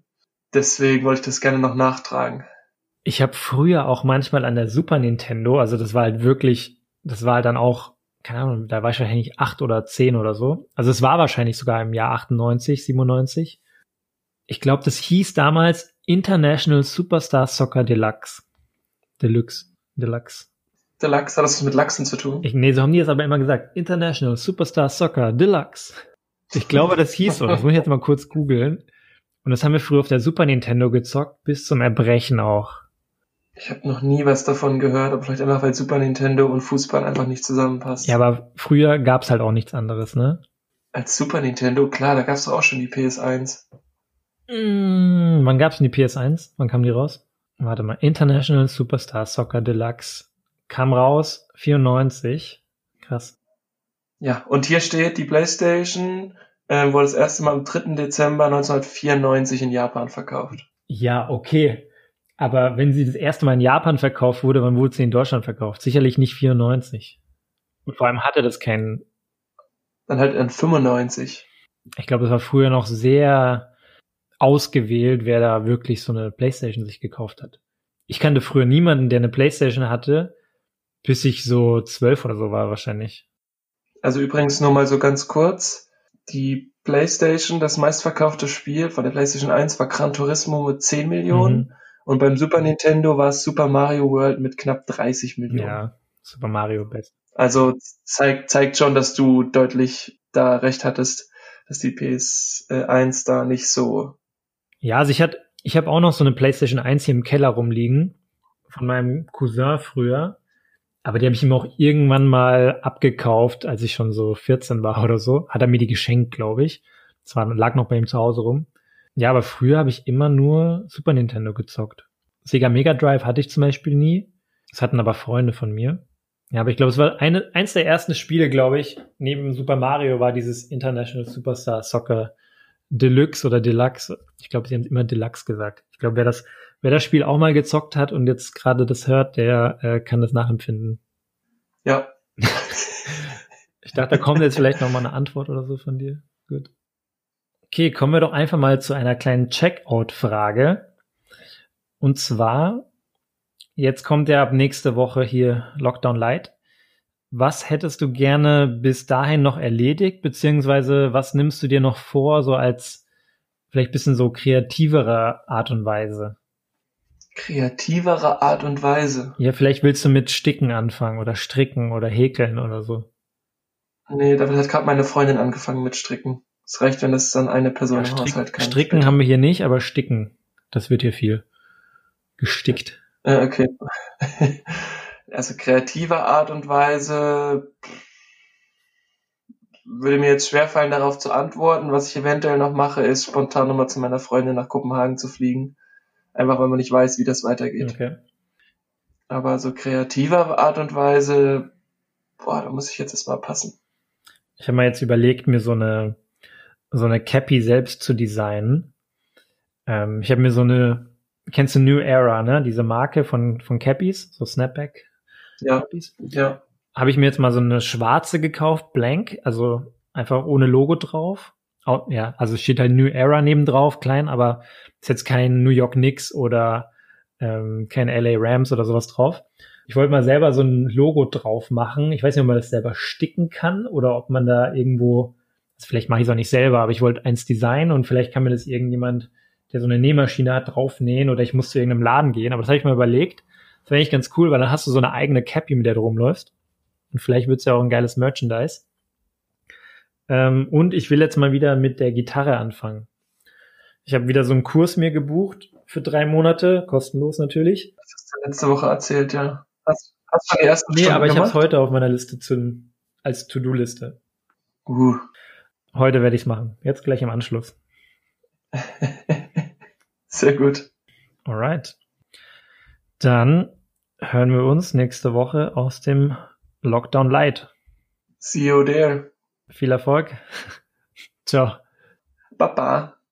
S2: Deswegen wollte ich das gerne noch nachtragen.
S1: Ich habe früher auch manchmal an der Super Nintendo, also das war halt wirklich, das war halt dann auch keine Ahnung, da war ich wahrscheinlich acht oder zehn oder so. Also es war wahrscheinlich sogar im Jahr 98, 97. Ich glaube, das hieß damals International Superstar Soccer Deluxe. Deluxe. Deluxe.
S2: Deluxe, hat das mit Lachsen zu tun?
S1: Ich, nee, so haben die es aber immer gesagt. International Superstar Soccer Deluxe. Ich glaube, das hieß so. Das muss ich jetzt mal kurz googeln. Und das haben wir früher auf der Super Nintendo gezockt, bis zum Erbrechen auch.
S2: Ich habe noch nie was davon gehört, aber vielleicht einfach, weil Super Nintendo und Fußball einfach nicht zusammenpasst.
S1: Ja, aber früher gab's halt auch nichts anderes, ne?
S2: Als Super Nintendo, klar, da gab's doch auch schon die PS1.
S1: Mm, wann gab's denn die PS1? Wann kam die raus? Warte mal, International Superstar Soccer Deluxe kam raus 94. Krass.
S2: Ja, und hier steht, die PlayStation äh, wurde das erste Mal am 3. Dezember 1994 in Japan verkauft.
S1: Ja, okay. Aber wenn sie das erste Mal in Japan verkauft wurde, wann wurde sie in Deutschland verkauft? Sicherlich nicht 94. Und vor allem hatte das keinen.
S2: Dann halt in 95.
S1: Ich glaube, es war früher noch sehr ausgewählt, wer da wirklich so eine Playstation sich gekauft hat. Ich kannte früher niemanden, der eine Playstation hatte, bis ich so zwölf oder so war wahrscheinlich.
S2: Also übrigens nur mal so ganz kurz. Die Playstation, das meistverkaufte Spiel von der Playstation 1 war Gran Turismo mit 10 Millionen. Mhm. Und beim Super Nintendo war es Super Mario World mit knapp 30 Millionen.
S1: Ja, Super Mario Best.
S2: Also zeigt, zeigt schon, dass du deutlich da recht hattest, dass die PS1 da nicht so.
S1: Ja, also ich hatte, ich habe auch noch so eine PlayStation 1 hier im Keller rumliegen von meinem Cousin früher. Aber die habe ich ihm auch irgendwann mal abgekauft, als ich schon so 14 war oder so. Hat er mir die geschenkt, glaube ich. Das war, lag noch bei ihm zu Hause rum. Ja, aber früher habe ich immer nur Super Nintendo gezockt. Sega Mega Drive hatte ich zum Beispiel nie. Das hatten aber Freunde von mir. Ja, aber ich glaube, es war eine, eins der ersten Spiele, glaube ich, neben Super Mario war dieses International Superstar Soccer Deluxe oder Deluxe. Ich glaube, sie haben immer Deluxe gesagt. Ich glaube, wer das, wer das Spiel auch mal gezockt hat und jetzt gerade das hört, der äh, kann das nachempfinden.
S2: Ja. (laughs)
S1: ich dachte, da kommt jetzt vielleicht noch mal eine Antwort oder so von dir. Gut. Okay, kommen wir doch einfach mal zu einer kleinen Checkout-Frage. Und zwar, jetzt kommt ja ab nächste Woche hier Lockdown Light. Was hättest du gerne bis dahin noch erledigt, beziehungsweise was nimmst du dir noch vor, so als vielleicht bisschen so kreativere Art und Weise?
S2: Kreativere Art und Weise?
S1: Ja, vielleicht willst du mit Sticken anfangen oder Stricken oder Häkeln oder so.
S2: Nee, damit hat gerade meine Freundin angefangen mit Stricken. Es reicht, wenn das dann eine Person ja,
S1: im Haushalt kann. Stricken haben wir hier nicht, aber Sticken, das wird hier viel. Gestickt.
S2: Äh, okay. (laughs) also kreativer Art und Weise würde mir jetzt schwerfallen, darauf zu antworten. Was ich eventuell noch mache, ist spontan nochmal zu meiner Freundin nach Kopenhagen zu fliegen. Einfach weil man nicht weiß, wie das weitergeht. Okay. Aber so kreativer Art und Weise, boah, da muss ich jetzt erstmal passen.
S1: Ich habe mal jetzt überlegt, mir so eine so eine Cappy selbst zu designen. Ähm, ich habe mir so eine, kennst du New Era, ne? Diese Marke von, von Cappies, so Snapback.
S2: Ja. Ja.
S1: Habe ich mir jetzt mal so eine schwarze gekauft, blank, also einfach ohne Logo drauf. Oh, ja, also steht halt New Era neben drauf, klein, aber ist jetzt kein New York Knicks oder ähm, kein LA Rams oder sowas drauf. Ich wollte mal selber so ein Logo drauf machen. Ich weiß nicht, ob man das selber sticken kann oder ob man da irgendwo also vielleicht mache ich es auch nicht selber, aber ich wollte eins designen und vielleicht kann mir das irgendjemand, der so eine Nähmaschine hat, draufnähen oder ich muss zu irgendeinem Laden gehen. Aber das habe ich mal überlegt. Das wäre eigentlich ganz cool, weil dann hast du so eine eigene Cappy, mit der du rumläufst. Und vielleicht wird es ja auch ein geiles Merchandise. Ähm, und ich will jetzt mal wieder mit der Gitarre anfangen. Ich habe wieder so einen Kurs mir gebucht für drei Monate, kostenlos natürlich.
S2: Das hast du letzte Woche erzählt, ja. Hast, hast du die ersten
S1: Nee, Stunden aber ich habe es heute auf meiner Liste zu, als To-Do-Liste. Uh. Heute werde ich es machen. Jetzt gleich im Anschluss. (laughs)
S2: Sehr gut.
S1: Alright. Dann hören wir uns nächste Woche aus dem Lockdown Light.
S2: See you there.
S1: Viel Erfolg. (laughs) Ciao.
S2: Baba.